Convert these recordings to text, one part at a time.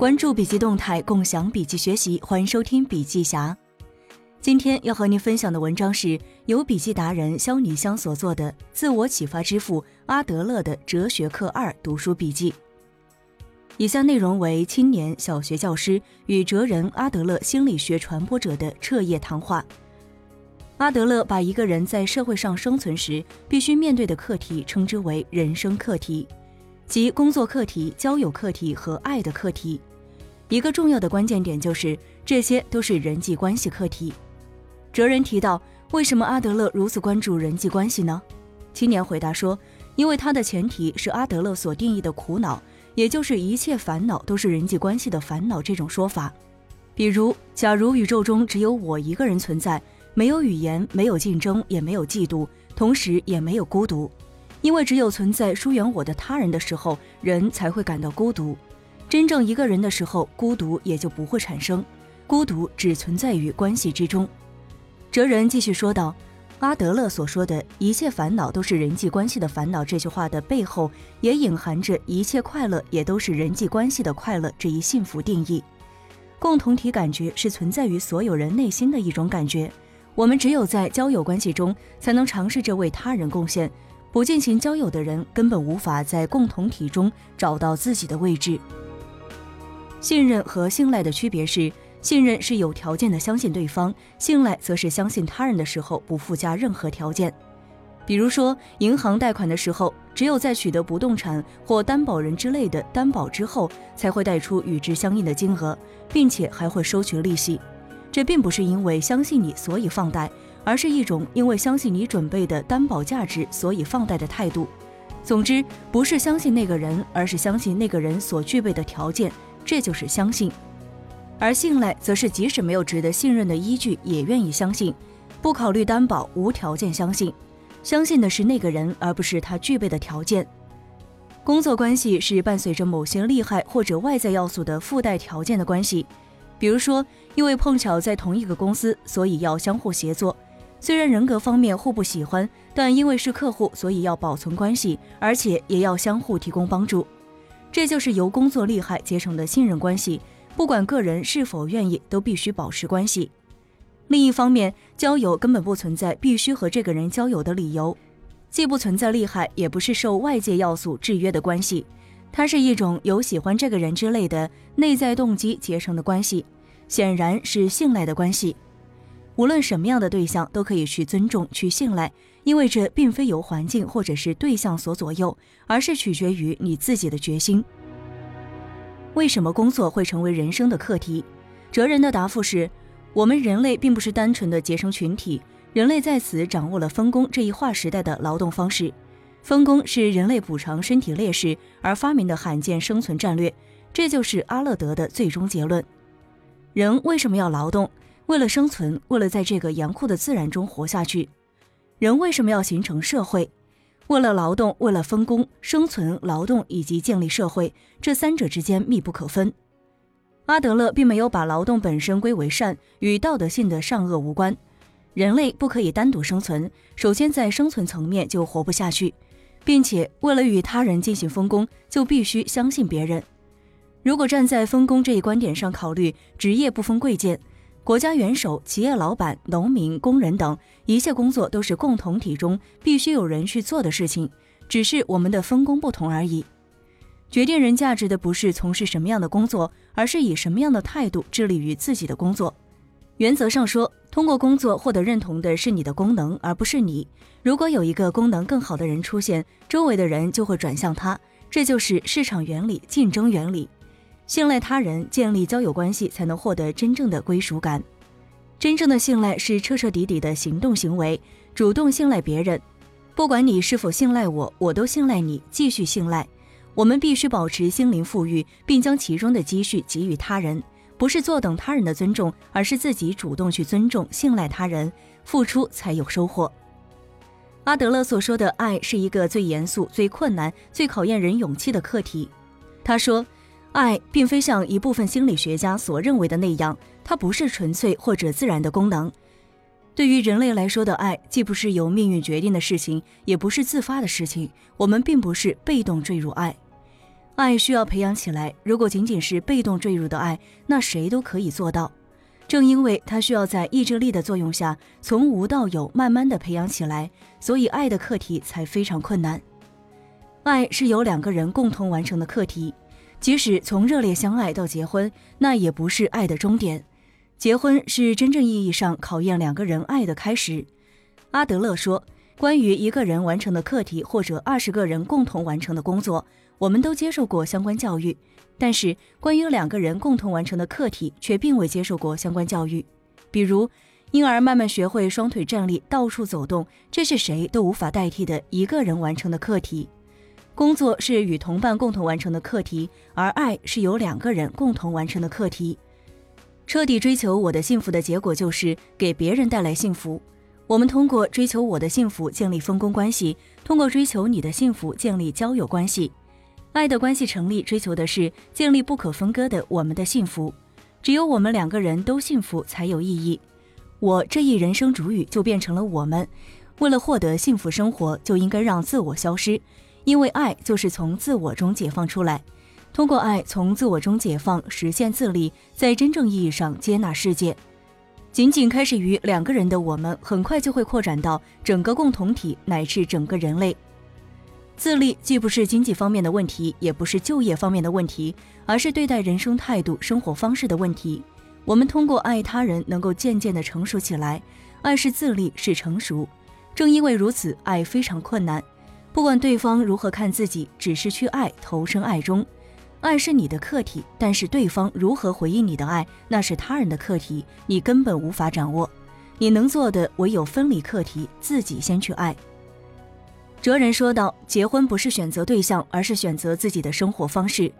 关注笔记动态，共享笔记学习，欢迎收听笔记侠。今天要和您分享的文章是由笔记达人肖尼香所做的《自我启发之父阿德勒的哲学课二》读书笔记。以下内容为青年小学教师与哲人阿德勒心理学传播者的彻夜谈话。阿德勒把一个人在社会上生存时必须面对的课题称之为人生课题，即工作课题、交友课题和爱的课题。一个重要的关键点就是，这些都是人际关系课题。哲人提到，为什么阿德勒如此关注人际关系呢？青年回答说，因为他的前提是阿德勒所定义的苦恼，也就是一切烦恼都是人际关系的烦恼这种说法。比如，假如宇宙中只有我一个人存在，没有语言，没有竞争，也没有嫉妒，同时也没有孤独，因为只有存在疏远我的他人的时候，人才会感到孤独。真正一个人的时候，孤独也就不会产生。孤独只存在于关系之中。哲人继续说道：“阿德勒所说的一切烦恼都是人际关系的烦恼，这句话的背后也隐含着一切快乐也都是人际关系的快乐这一幸福定义。共同体感觉是存在于所有人内心的一种感觉。我们只有在交友关系中，才能尝试着为他人贡献。不进行交友的人，根本无法在共同体中找到自己的位置。”信任和信赖的区别是，信任是有条件的相信对方，信赖则是相信他人的时候不附加任何条件。比如说，银行贷款的时候，只有在取得不动产或担保人之类的担保之后，才会贷出与之相应的金额，并且还会收取利息。这并不是因为相信你所以放贷，而是一种因为相信你准备的担保价值所以放贷的态度。总之，不是相信那个人，而是相信那个人所具备的条件。这就是相信，而信赖则是即使没有值得信任的依据，也愿意相信，不考虑担保，无条件相信。相信的是那个人，而不是他具备的条件。工作关系是伴随着某些利害或者外在要素的附带条件的关系，比如说，因为碰巧在同一个公司，所以要相互协作。虽然人格方面互不喜欢，但因为是客户，所以要保存关系，而且也要相互提供帮助。这就是由工作利害结成的信任关系，不管个人是否愿意，都必须保持关系。另一方面，交友根本不存在必须和这个人交友的理由，既不存在利害，也不是受外界要素制约的关系，它是一种由喜欢这个人之类的内在动机结成的关系，显然是信赖的关系。无论什么样的对象都可以去尊重、去信赖，因为这并非由环境或者是对象所左右，而是取决于你自己的决心。为什么工作会成为人生的课题？哲人的答复是：我们人类并不是单纯的结成群体，人类在此掌握了分工这一划时代的劳动方式。分工是人类补偿身体劣势而发明的罕见生存战略，这就是阿勒德的最终结论。人为什么要劳动？为了生存，为了在这个严酷的自然中活下去，人为什么要形成社会？为了劳动，为了分工、生存、劳动以及建立社会，这三者之间密不可分。阿德勒并没有把劳动本身归为善，与道德性的善恶无关。人类不可以单独生存，首先在生存层面就活不下去，并且为了与他人进行分工，就必须相信别人。如果站在分工这一观点上考虑，职业不分贵贱。国家元首、企业老板、农民、工人等一切工作都是共同体中必须有人去做的事情，只是我们的分工不同而已。决定人价值的不是从事什么样的工作，而是以什么样的态度致力于自己的工作。原则上说，通过工作获得认同的是你的功能，而不是你。如果有一个功能更好的人出现，周围的人就会转向他，这就是市场原理、竞争原理。信赖他人，建立交友关系，才能获得真正的归属感。真正的信赖是彻彻底底的行动行为，主动信赖别人。不管你是否信赖我，我都信赖你，继续信赖。我们必须保持心灵富裕，并将其中的积蓄给予他人，不是坐等他人的尊重，而是自己主动去尊重、信赖他人，付出才有收获。阿德勒所说的爱是一个最严肃、最困难、最考验人勇气的课题。他说。爱并非像一部分心理学家所认为的那样，它不是纯粹或者自然的功能。对于人类来说的爱，既不是由命运决定的事情，也不是自发的事情。我们并不是被动坠入爱。爱需要培养起来，如果仅仅是被动坠入的爱，那谁都可以做到。正因为它需要在意志力的作用下，从无到有，慢慢的培养起来，所以爱的课题才非常困难。爱是由两个人共同完成的课题，即使从热烈相爱到结婚，那也不是爱的终点。结婚是真正意义上考验两个人爱的开始。阿德勒说：“关于一个人完成的课题，或者二十个人共同完成的工作，我们都接受过相关教育，但是关于两个人共同完成的课题，却并未接受过相关教育。比如，婴儿慢慢学会双腿站立、到处走动，这是谁都无法代替的一个人完成的课题。”工作是与同伴共同完成的课题，而爱是由两个人共同完成的课题。彻底追求我的幸福的结果就是给别人带来幸福。我们通过追求我的幸福建立分工关系，通过追求你的幸福建立交友关系。爱的关系成立，追求的是建立不可分割的我们的幸福。只有我们两个人都幸福才有意义。我这一人生主语就变成了我们。为了获得幸福生活，就应该让自我消失。因为爱就是从自我中解放出来，通过爱从自我中解放，实现自立，在真正意义上接纳世界。仅仅开始于两个人的我们，很快就会扩展到整个共同体乃至整个人类。自立既不是经济方面的问题，也不是就业方面的问题，而是对待人生态度、生活方式的问题。我们通过爱他人，能够渐渐的成熟起来。爱是自立，是成熟。正因为如此，爱非常困难。不管对方如何看自己，只是去爱，投身爱中。爱是你的课题，但是对方如何回应你的爱，那是他人的课题，你根本无法掌握。你能做的唯有分离课题，自己先去爱。哲人说道：“结婚不是选择对象，而是选择自己的生活方式。”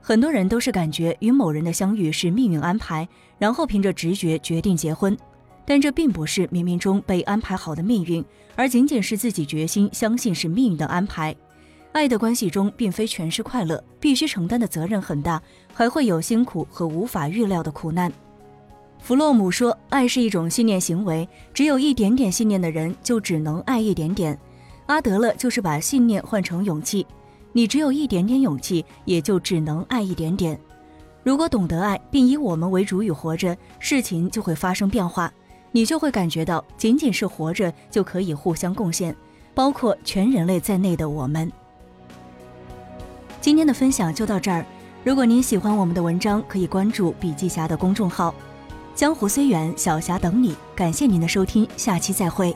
很多人都是感觉与某人的相遇是命运安排，然后凭着直觉决定结婚。但这并不是冥冥中被安排好的命运，而仅仅是自己决心相信是命运的安排。爱的关系中，并非全是快乐，必须承担的责任很大，还会有辛苦和无法预料的苦难。弗洛姆说，爱是一种信念行为，只有一点点信念的人就只能爱一点点。阿德勒就是把信念换成勇气，你只有一点点勇气，也就只能爱一点点。如果懂得爱，并以我们为主语活着，事情就会发生变化。你就会感觉到，仅仅是活着就可以互相贡献，包括全人类在内的我们。今天的分享就到这儿。如果您喜欢我们的文章，可以关注笔记侠的公众号“江湖虽远，小侠等你”。感谢您的收听，下期再会。